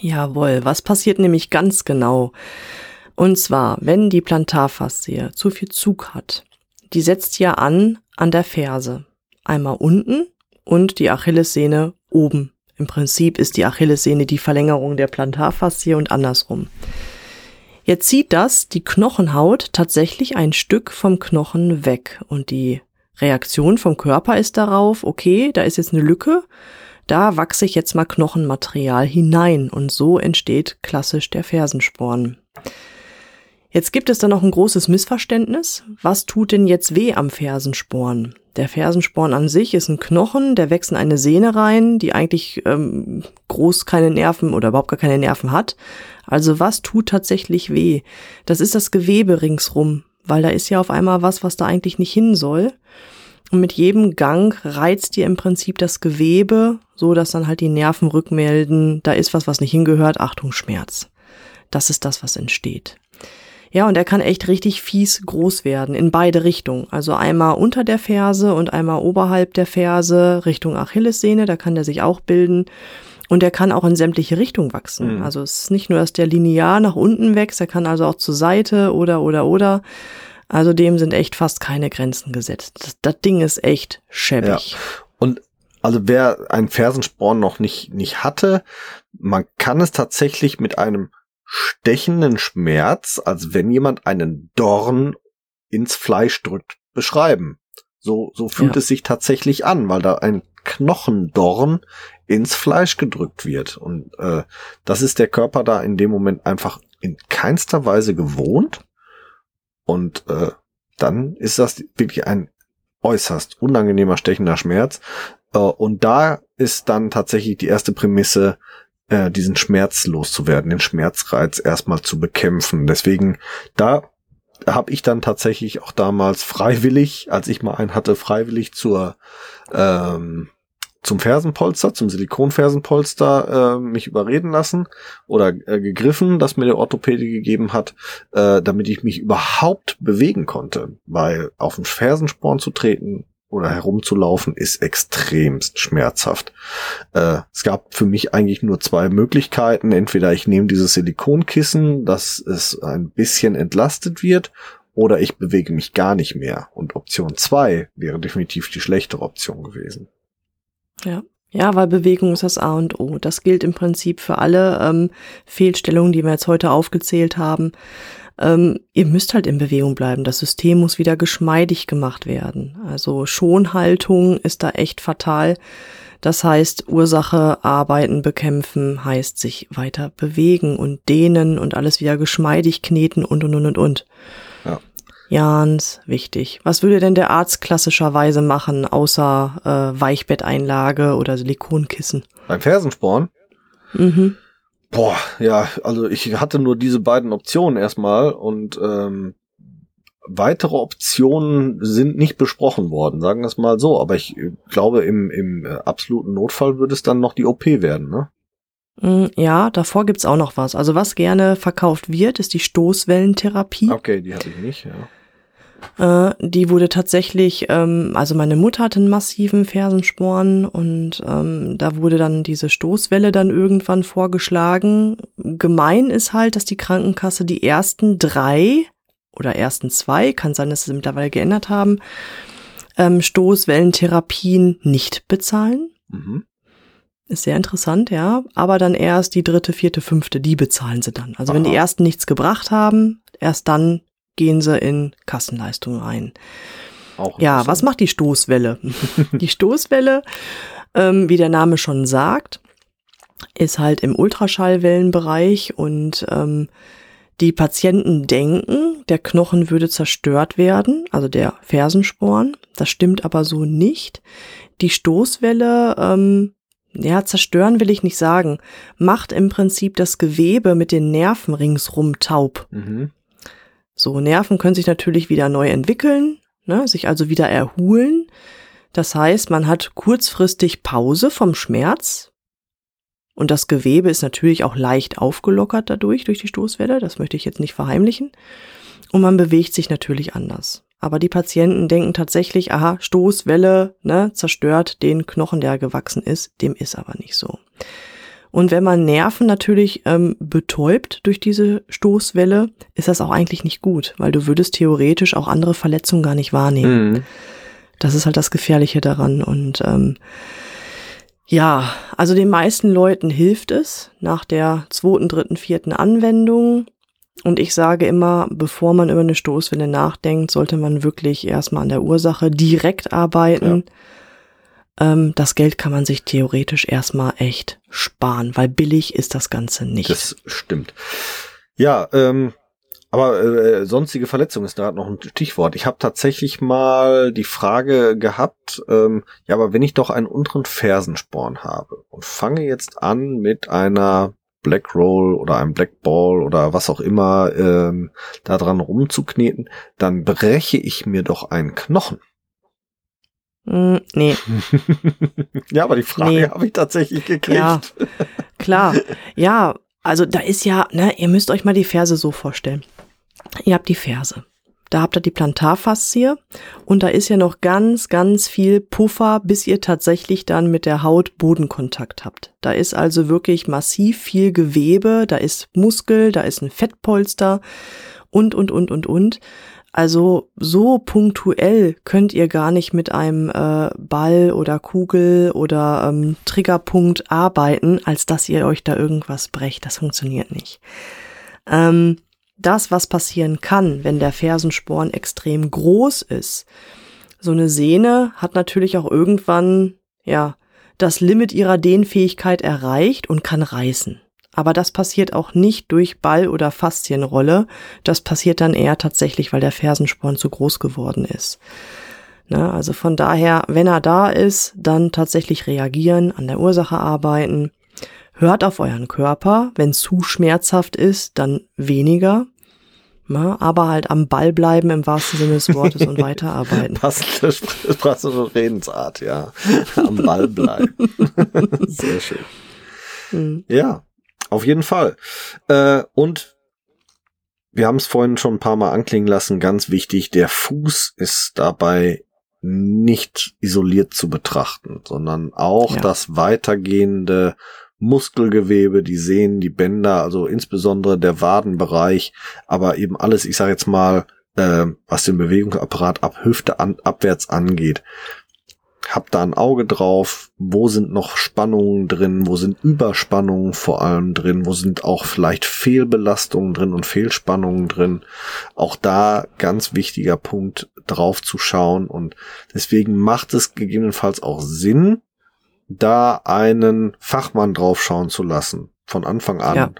Speaker 4: Jawohl, was passiert nämlich ganz genau? Und zwar, wenn die Plantarfaszie zu viel Zug hat, die setzt ja an an der Ferse. Einmal unten und die Achillessehne oben. Im Prinzip ist die Achillessehne die Verlängerung der Plantarfaszie und andersrum. Jetzt zieht das die Knochenhaut tatsächlich ein Stück vom Knochen weg und die Reaktion vom Körper ist darauf, okay, da ist jetzt eine Lücke, da wachse ich jetzt mal Knochenmaterial hinein und so entsteht klassisch der Fersensporn. Jetzt gibt es da noch ein großes Missverständnis. Was tut denn jetzt weh am Fersensporn? Der Fersensporn an sich ist ein Knochen, der wächst in eine Sehne rein, die eigentlich ähm, groß keine Nerven oder überhaupt gar keine Nerven hat. Also was tut tatsächlich weh? Das ist das Gewebe ringsrum, weil da ist ja auf einmal was, was da eigentlich nicht hin soll. Und mit jedem Gang reizt ihr im Prinzip das Gewebe, so dass dann halt die Nerven rückmelden, da ist was, was nicht hingehört, Achtung, Schmerz. Das ist das, was entsteht. Ja, und er kann echt richtig fies groß werden, in beide Richtungen. Also einmal unter der Ferse und einmal oberhalb der Ferse Richtung Achillessehne, da kann der sich auch bilden. Und er kann auch in sämtliche Richtungen wachsen. Mhm. Also es ist nicht nur, dass der linear nach unten wächst, er kann also auch zur Seite oder, oder, oder. Also dem sind echt fast keine Grenzen gesetzt. Das, das Ding ist echt schäbig. Ja.
Speaker 3: Und also wer einen Fersensporn noch nicht, nicht hatte, man kann es tatsächlich mit einem stechenden Schmerz, als wenn jemand einen Dorn ins Fleisch drückt, beschreiben. So, so fühlt ja. es sich tatsächlich an, weil da ein Knochendorn ins Fleisch gedrückt wird. Und äh, das ist der Körper da in dem Moment einfach in keinster Weise gewohnt. Und äh, dann ist das wirklich ein äußerst unangenehmer, stechender Schmerz. Äh, und da ist dann tatsächlich die erste Prämisse, äh, diesen Schmerz loszuwerden, den Schmerzreiz erstmal zu bekämpfen. Deswegen, da habe ich dann tatsächlich auch damals freiwillig, als ich mal einen hatte, freiwillig zur ähm, zum Fersenpolster, zum Silikonfersenpolster äh, mich überreden lassen oder äh, gegriffen, das mir der Orthopäde gegeben hat, äh, damit ich mich überhaupt bewegen konnte. Weil auf den Fersensporn zu treten, oder herumzulaufen ist extremst schmerzhaft. Äh, es gab für mich eigentlich nur zwei Möglichkeiten. Entweder ich nehme dieses Silikonkissen, dass es ein bisschen entlastet wird, oder ich bewege mich gar nicht mehr. Und Option zwei wäre definitiv die schlechtere Option gewesen.
Speaker 4: Ja. Ja, weil Bewegung ist das A und O. Das gilt im Prinzip für alle ähm, Fehlstellungen, die wir jetzt heute aufgezählt haben ähm, ihr müsst halt in Bewegung bleiben. Das System muss wieder geschmeidig gemacht werden. Also Schonhaltung ist da echt fatal. Das heißt, Ursache arbeiten, bekämpfen heißt sich weiter bewegen und dehnen und alles wieder geschmeidig kneten und und und und und. Ja. Ganz wichtig. Was würde denn der Arzt klassischerweise machen, außer äh, Weichbetteinlage oder Silikonkissen?
Speaker 3: Beim Fersensporn? Mhm. Boah, ja, also ich hatte nur diese beiden Optionen erstmal und ähm, weitere Optionen sind nicht besprochen worden, sagen wir es mal so. Aber ich glaube, im, im äh, absoluten Notfall würde es dann noch die OP werden, ne?
Speaker 4: Mm, ja, davor gibt's auch noch was. Also was gerne verkauft wird, ist die Stoßwellentherapie.
Speaker 3: Okay, die hatte ich nicht, ja.
Speaker 4: Äh, die wurde tatsächlich, ähm, also meine Mutter hatte einen massiven Fersensporn und ähm, da wurde dann diese Stoßwelle dann irgendwann vorgeschlagen. Gemein ist halt, dass die Krankenkasse die ersten drei oder ersten zwei, kann sein, dass sie mittlerweile geändert haben, ähm, Stoßwellentherapien nicht bezahlen. Mhm. Ist sehr interessant, ja. Aber dann erst die dritte, vierte, fünfte, die bezahlen sie dann. Also Aha. wenn die ersten nichts gebracht haben, erst dann gehen sie in Kassenleistungen ein. Auch ja, was macht die Stoßwelle? [LAUGHS] die Stoßwelle, ähm, wie der Name schon sagt, ist halt im Ultraschallwellenbereich und ähm, die Patienten denken, der Knochen würde zerstört werden, also der Fersensporn. Das stimmt aber so nicht. Die Stoßwelle, ähm, ja, zerstören will ich nicht sagen, macht im Prinzip das Gewebe mit den Nerven ringsrum taub. Mhm. So, Nerven können sich natürlich wieder neu entwickeln, ne, sich also wieder erholen. Das heißt, man hat kurzfristig Pause vom Schmerz. Und das Gewebe ist natürlich auch leicht aufgelockert dadurch, durch die Stoßwelle. Das möchte ich jetzt nicht verheimlichen. Und man bewegt sich natürlich anders. Aber die Patienten denken tatsächlich, aha, Stoßwelle, ne, zerstört den Knochen, der gewachsen ist. Dem ist aber nicht so. Und wenn man Nerven natürlich ähm, betäubt durch diese Stoßwelle, ist das auch eigentlich nicht gut, weil du würdest theoretisch auch andere Verletzungen gar nicht wahrnehmen. Mhm. Das ist halt das Gefährliche daran. Und ähm, ja, also den meisten Leuten hilft es nach der zweiten, dritten, vierten Anwendung. Und ich sage immer, bevor man über eine Stoßwelle nachdenkt, sollte man wirklich erstmal an der Ursache direkt arbeiten. Ja. Ähm, das Geld kann man sich theoretisch erstmal echt sparen, weil billig ist das Ganze nicht.
Speaker 3: Das stimmt. Ja, ähm, aber äh, sonstige Verletzung ist da noch ein Stichwort. Ich habe tatsächlich mal die Frage gehabt, ähm, ja, aber wenn ich doch einen unteren Fersensporn habe und fange jetzt an mit einer Black Roll oder einem Black Ball oder was auch immer ähm, da dran rumzukneten, dann breche ich mir doch einen Knochen.
Speaker 4: Mm, nee. [LAUGHS]
Speaker 3: ja, aber die Frage nee. habe ich tatsächlich gekriegt.
Speaker 4: Ja, klar. Ja, also da ist ja, ne, ihr müsst euch mal die Ferse so vorstellen. Ihr habt die Ferse. Da habt ihr die Plantarfaszie und da ist ja noch ganz, ganz viel Puffer, bis ihr tatsächlich dann mit der Haut Bodenkontakt habt. Da ist also wirklich massiv viel Gewebe, da ist Muskel, da ist ein Fettpolster und, und, und, und, und. Also so punktuell könnt ihr gar nicht mit einem äh, Ball oder Kugel oder ähm, Triggerpunkt arbeiten, als dass ihr euch da irgendwas brecht. Das funktioniert nicht. Ähm, das, was passieren kann, wenn der Fersensporn extrem groß ist. So eine Sehne hat natürlich auch irgendwann, ja, das Limit ihrer Dehnfähigkeit erreicht und kann reißen. Aber das passiert auch nicht durch Ball- oder Faszienrolle. Das passiert dann eher tatsächlich, weil der Fersensporn zu groß geworden ist. Ne, also von daher, wenn er da ist, dann tatsächlich reagieren, an der Ursache arbeiten Hört auf euren Körper. Wenn zu schmerzhaft ist, dann weniger. Na, ne? aber halt am Ball bleiben im wahrsten Sinne des Wortes und [LAUGHS] weiterarbeiten.
Speaker 3: Passende, passende Redensart, ja. Am Ball bleiben. [LAUGHS] Sehr schön. Hm. Ja, auf jeden Fall. Äh, und wir haben es vorhin schon ein paar Mal anklingen lassen, ganz wichtig, der Fuß ist dabei nicht isoliert zu betrachten, sondern auch ja. das weitergehende Muskelgewebe, die Sehnen, die Bänder, also insbesondere der Wadenbereich, aber eben alles, ich sage jetzt mal, äh, was den Bewegungsapparat ab Hüfte an, abwärts angeht. Hab da ein Auge drauf, wo sind noch Spannungen drin, wo sind Überspannungen vor allem drin, wo sind auch vielleicht Fehlbelastungen drin und Fehlspannungen drin. Auch da ganz wichtiger Punkt drauf zu schauen und deswegen macht es gegebenenfalls auch Sinn, da einen Fachmann draufschauen zu lassen von Anfang an. Ja.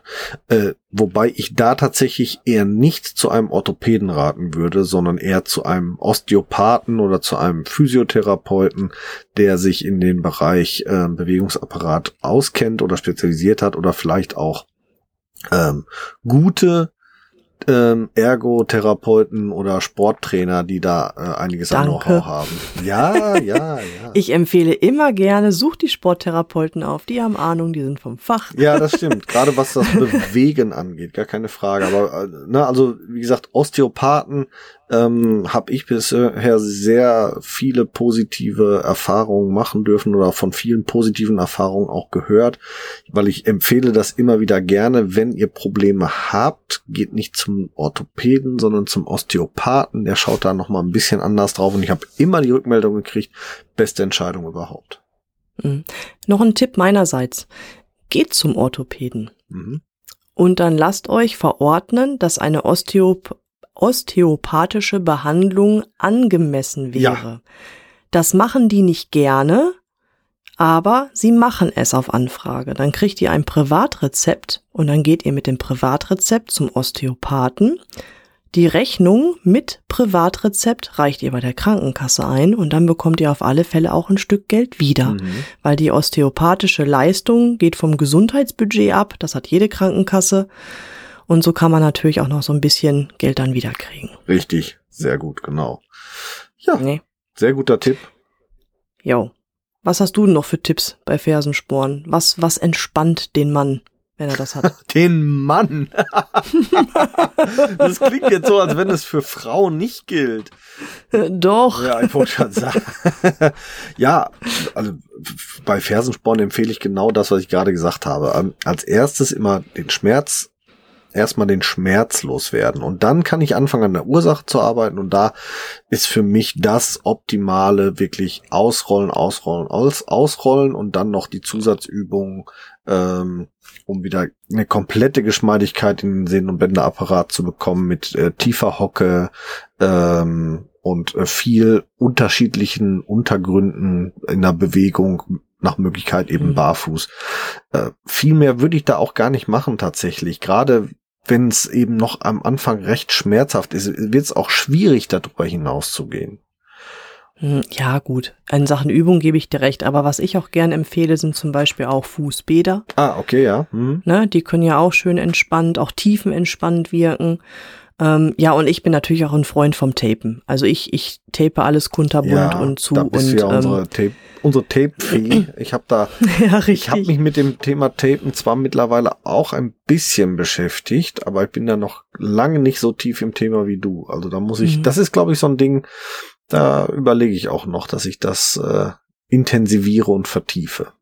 Speaker 3: Äh, wobei ich da tatsächlich eher nicht zu einem Orthopäden raten würde, sondern eher zu einem Osteopathen oder zu einem Physiotherapeuten, der sich in den Bereich äh, Bewegungsapparat auskennt oder spezialisiert hat oder vielleicht auch ähm, gute ähm, Ergotherapeuten oder Sporttrainer, die da äh, einiges Danke. an Know-how haben. Ja, ja, ja. [LAUGHS]
Speaker 4: Ich empfehle immer gerne, such die Sporttherapeuten auf, die haben Ahnung, die sind vom Fach.
Speaker 3: Ja, das stimmt. Gerade was das [LAUGHS] Bewegen angeht, gar keine Frage. Aber äh, ne, also wie gesagt, Osteopathen ähm, habe ich bisher sehr viele positive Erfahrungen machen dürfen oder von vielen positiven Erfahrungen auch gehört, weil ich empfehle das immer wieder gerne, wenn ihr Probleme habt, geht nicht zum Orthopäden, sondern zum Osteopathen, der schaut da noch mal ein bisschen anders drauf und ich habe immer die Rückmeldung gekriegt, beste Entscheidung überhaupt.
Speaker 4: Mhm. Noch ein Tipp meinerseits. Geht zum Orthopäden. Mhm. Und dann lasst euch verordnen, dass eine Osteop osteopathische Behandlung angemessen wäre. Ja. Das machen die nicht gerne, aber sie machen es auf Anfrage. Dann kriegt ihr ein Privatrezept und dann geht ihr mit dem Privatrezept zum Osteopathen. Die Rechnung mit Privatrezept reicht ihr bei der Krankenkasse ein und dann bekommt ihr auf alle Fälle auch ein Stück Geld wieder, mhm. weil die osteopathische Leistung geht vom Gesundheitsbudget ab, das hat jede Krankenkasse und so kann man natürlich auch noch so ein bisschen Geld dann wieder kriegen.
Speaker 3: Richtig, sehr gut, genau. Ja, nee. sehr guter Tipp.
Speaker 4: Jo. Was hast du denn noch für Tipps bei Fersensporen? Was, was entspannt den Mann wenn er das hat. [LAUGHS]
Speaker 3: Den Mann. [LAUGHS] das klingt jetzt so, als wenn es für Frauen nicht gilt. [LAUGHS]
Speaker 4: Doch.
Speaker 3: Ja, ich wollte schon sagen. ja, also bei Fersensporn empfehle ich genau das, was ich gerade gesagt habe. Ähm, als erstes immer den Schmerz erstmal den Schmerz loswerden. Und dann kann ich anfangen, an der Ursache zu arbeiten. Und da ist für mich das Optimale wirklich ausrollen, ausrollen, aus, ausrollen und dann noch die Zusatzübungen, ähm, um wieder eine komplette Geschmeidigkeit in den Sehnen- und Bänderapparat zu bekommen mit äh, tiefer Hocke, ähm, und äh, viel unterschiedlichen Untergründen in der Bewegung, nach Möglichkeit eben mhm. barfuß. Äh, viel mehr würde ich da auch gar nicht machen tatsächlich. Gerade wenn es eben noch am Anfang recht schmerzhaft ist, wird es auch schwierig, darüber hinauszugehen.
Speaker 4: Hm, ja, gut. In Sachen Übung gebe ich dir recht, aber was ich auch gern empfehle, sind zum Beispiel auch Fußbäder.
Speaker 3: Ah, okay, ja. Mhm.
Speaker 4: Ne, die können ja auch schön entspannt, auch tiefenentspannt wirken. Ähm, ja, und ich bin natürlich auch ein Freund vom Tapen. Also ich, ich tape alles kunterbunt ja, und zu.
Speaker 3: Da bist
Speaker 4: und,
Speaker 3: ja unsere ähm, Tape, unsere Tape-Fee. [CLEARS THROAT] Ich habe da, [LAUGHS] ja, ich habe mich mit dem Thema Tapen zwar mittlerweile auch ein bisschen beschäftigt, aber ich bin da noch lange nicht so tief im Thema wie du. Also da muss ich, mhm. das ist glaube ich so ein Ding, da überlege ich auch noch, dass ich das äh, intensiviere und vertiefe.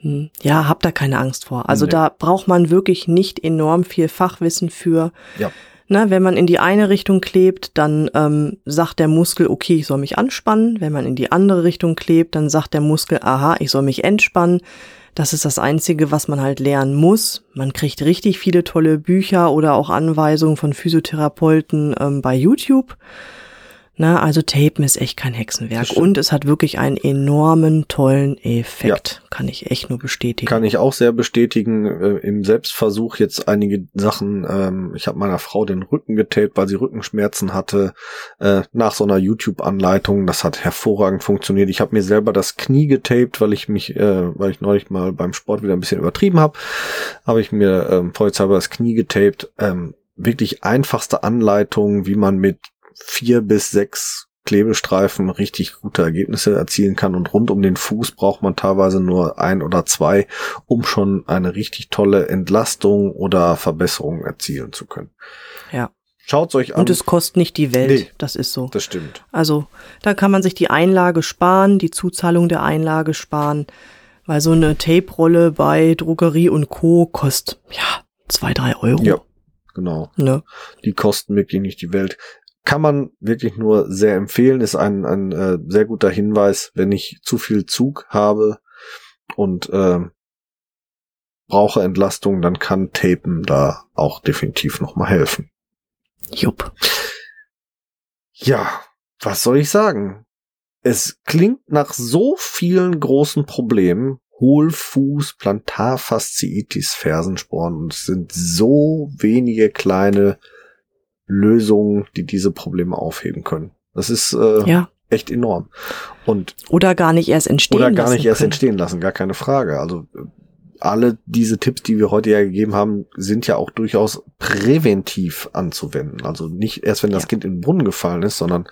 Speaker 4: Hm. Ja, hab da keine Angst vor. Also nee. da braucht man wirklich nicht enorm viel Fachwissen für.
Speaker 3: Ja.
Speaker 4: Na, wenn man in die eine Richtung klebt, dann ähm, sagt der Muskel, okay, ich soll mich anspannen. Wenn man in die andere Richtung klebt, dann sagt der Muskel, aha, ich soll mich entspannen. Das ist das Einzige, was man halt lernen muss. Man kriegt richtig viele tolle Bücher oder auch Anweisungen von Physiotherapeuten ähm, bei YouTube. Na, also Tapen ist echt kein Hexenwerk. Und es hat wirklich einen enormen, tollen Effekt. Ja. Kann ich echt nur bestätigen.
Speaker 3: Kann ich auch sehr bestätigen. Äh, Im Selbstversuch jetzt einige Sachen. Ähm, ich habe meiner Frau den Rücken getaped, weil sie Rückenschmerzen hatte. Äh, nach so einer YouTube-Anleitung. Das hat hervorragend funktioniert. Ich habe mir selber das Knie getaped, weil ich mich, äh, weil ich neulich mal beim Sport wieder ein bisschen übertrieben habe. Habe ich mir ähm, vollzeitig das Knie getaped. Ähm, wirklich einfachste Anleitung, wie man mit vier bis sechs Klebestreifen richtig gute Ergebnisse erzielen kann und rund um den Fuß braucht man teilweise nur ein oder zwei, um schon eine richtig tolle Entlastung oder Verbesserung erzielen zu können.
Speaker 4: Ja.
Speaker 3: Schaut's euch an.
Speaker 4: Und es kostet nicht die Welt, nee, das ist so.
Speaker 3: Das stimmt.
Speaker 4: Also, da kann man sich die Einlage sparen, die Zuzahlung der Einlage sparen, weil so eine Tape-Rolle bei Drogerie und Co. kostet, ja, zwei, drei Euro.
Speaker 3: Ja, genau. Ne? Die kosten wirklich nicht die Welt kann man wirklich nur sehr empfehlen, ist ein, ein äh, sehr guter Hinweis, wenn ich zu viel Zug habe und äh, brauche Entlastung, dann kann Tapen da auch definitiv nochmal helfen.
Speaker 4: Jupp.
Speaker 3: Ja, was soll ich sagen? Es klingt nach so vielen großen Problemen, Hohlfuß, Plantarfasziitis, Fersensporn und es sind so wenige kleine Lösungen, die diese Probleme aufheben können. Das ist äh, ja. echt enorm. Und
Speaker 4: oder gar nicht erst entstehen
Speaker 3: lassen. Oder gar nicht erst können. entstehen lassen, gar keine Frage. Also alle diese Tipps, die wir heute ja gegeben haben, sind ja auch durchaus präventiv anzuwenden. Also nicht erst, wenn das ja. Kind in den Brunnen gefallen ist, sondern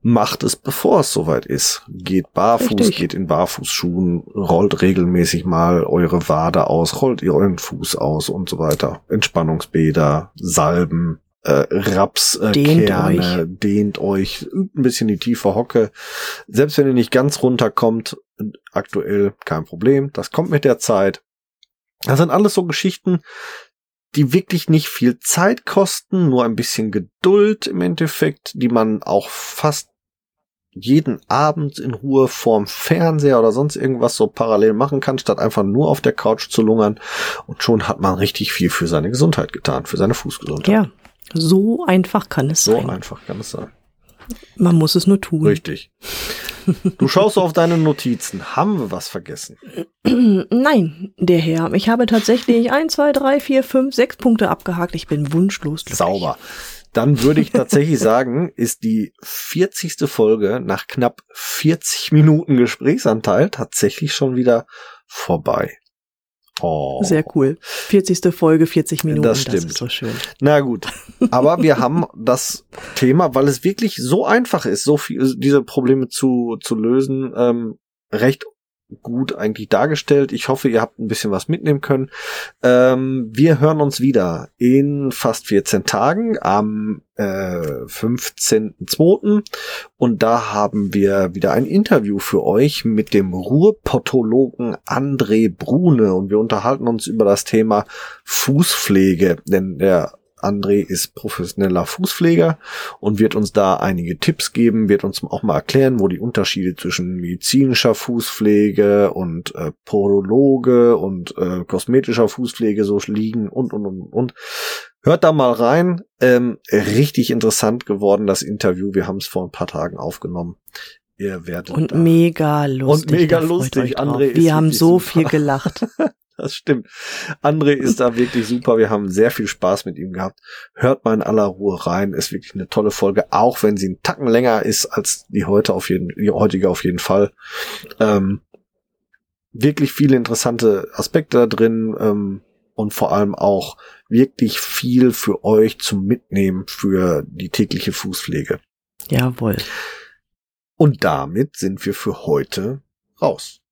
Speaker 3: macht es, bevor es soweit ist. Geht barfuß, Richtig. geht in Barfußschuhen, rollt regelmäßig mal eure Wade aus, rollt ihr euren Fuß aus und so weiter. Entspannungsbäder, Salben, äh, Rapskerne, äh, dehnt, Kerne, euch. dehnt euch, übt ein bisschen die tiefe Hocke. Selbst wenn ihr nicht ganz runterkommt, aktuell kein Problem, das kommt mit der Zeit. Das sind alles so Geschichten, die wirklich nicht viel Zeit kosten, nur ein bisschen Geduld im Endeffekt, die man auch fast jeden Abend in Ruhe vorm Fernseher oder sonst irgendwas so parallel machen kann, statt einfach nur auf der Couch zu lungern. Und schon hat man richtig viel für seine Gesundheit getan, für seine Fußgesundheit.
Speaker 4: Ja, so einfach kann es
Speaker 3: so
Speaker 4: sein.
Speaker 3: So einfach kann es sein.
Speaker 4: Man muss es nur tun.
Speaker 3: Richtig. Du schaust auf deine Notizen. Haben wir was vergessen?
Speaker 4: Nein, der Herr. Ich habe tatsächlich ein, zwei, drei, vier, fünf, sechs Punkte abgehakt. Ich bin wunschlos glücklich.
Speaker 3: Sauber. Dann würde ich tatsächlich sagen, ist die 40. Folge nach knapp 40 Minuten Gesprächsanteil tatsächlich schon wieder vorbei.
Speaker 4: Oh. Sehr cool. 40. Folge, 40 Minuten.
Speaker 3: Das stimmt. Das
Speaker 4: ist so schön.
Speaker 3: Na gut. Aber wir haben das Thema, weil es wirklich so einfach ist, so viel, diese Probleme zu, zu lösen, ähm, recht gut eigentlich dargestellt. Ich hoffe, ihr habt ein bisschen was mitnehmen können. Ähm, wir hören uns wieder in fast 14 Tagen am äh, 15.02. Und da haben wir wieder ein Interview für euch mit dem Ruhrpottologen André Brune. Und wir unterhalten uns über das Thema Fußpflege. Denn der André ist professioneller Fußpfleger und wird uns da einige Tipps geben, wird uns auch mal erklären, wo die Unterschiede zwischen medizinischer Fußpflege und äh, Podologe und äh, kosmetischer Fußpflege so liegen und, und, und, und. Hört da mal rein. Ähm, richtig interessant geworden, das Interview. Wir haben es vor ein paar Tagen aufgenommen. Ihr werdet
Speaker 4: und mega lustig.
Speaker 3: Und mega lustig.
Speaker 4: André Wir haben so super. viel gelacht. [LAUGHS] [LAUGHS]
Speaker 3: Das stimmt. André ist da wirklich super. Wir haben sehr viel Spaß mit ihm gehabt. Hört mal in aller Ruhe rein. Ist wirklich eine tolle Folge, auch wenn sie einen Tacken länger ist als die heute auf jeden, die heutige auf jeden Fall. Ähm, wirklich viele interessante Aspekte da drin ähm, und vor allem auch wirklich viel für euch zum Mitnehmen für die tägliche Fußpflege.
Speaker 4: Jawohl.
Speaker 3: Und damit sind wir für heute raus.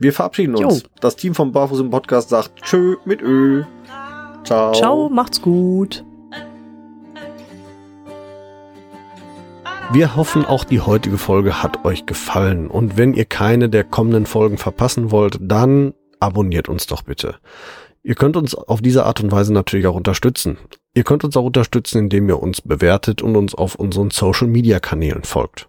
Speaker 3: Wir verabschieden uns. Jo. Das Team vom Barfuß im Podcast sagt Tschö mit Ö.
Speaker 4: Ciao. Ciao, macht's gut.
Speaker 3: Wir hoffen, auch die heutige Folge hat euch gefallen. Und wenn ihr keine der kommenden Folgen verpassen wollt, dann abonniert uns doch bitte. Ihr könnt uns auf diese Art und Weise natürlich auch unterstützen. Ihr könnt uns auch unterstützen, indem ihr uns bewertet und uns auf unseren Social-Media-Kanälen folgt.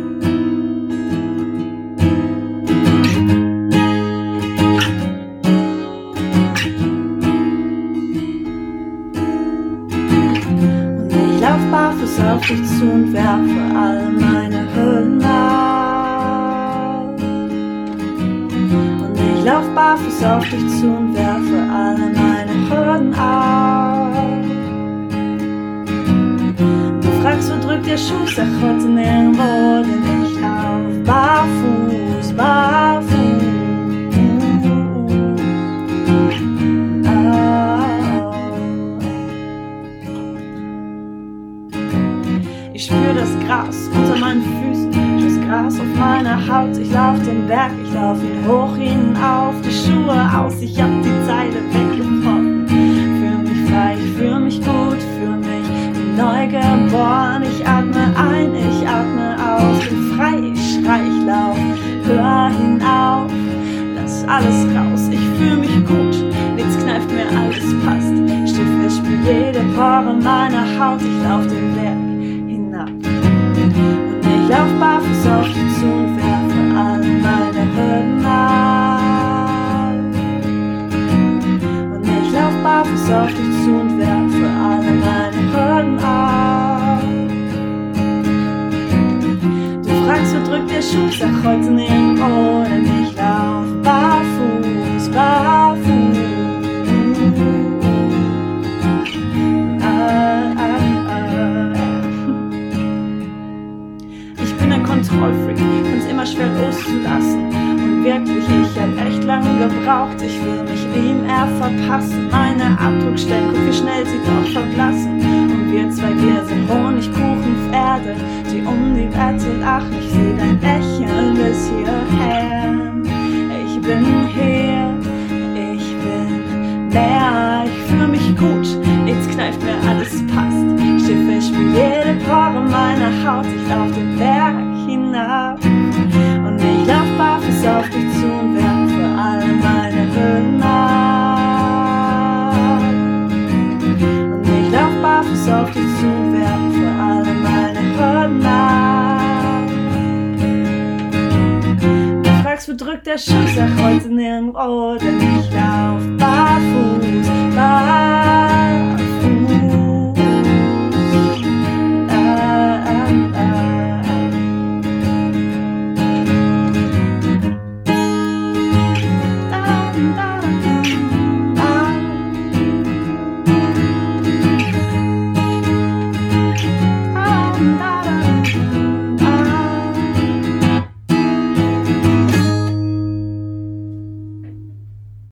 Speaker 1: Dich zu und werfe all meine Hüllen ab. Und ich lauf barfuß auf dich zu und werfe schwer loszulassen. Und wirklich, ich hab echt lange gebraucht, ich will mich ihm eher verpassen. Meine Abdruckstellen, guck wie schnell sie doch verblassen. Und wir zwei, wir sind Honigkuchenpferde, die um die Wette lachen. Ich seh dein Lächeln bis hierher. Ich bin hier, ich bin näher, ich fühl mich gut, nichts kneift mir, alles passt. Schiffe, ich spür jede Pore meiner Haut, ich lauf den Berg hinab. Und ich lauf barfuß auf dich zu und werfe vor allem meine Hürden ab. Und ich lauf barfuß auf dich zu und werfe vor allem meine Hürden ab. Du fragst, wo drückt der Schuh? Sag heute nirgendwo, denn ich lauf barfuß, barfuß.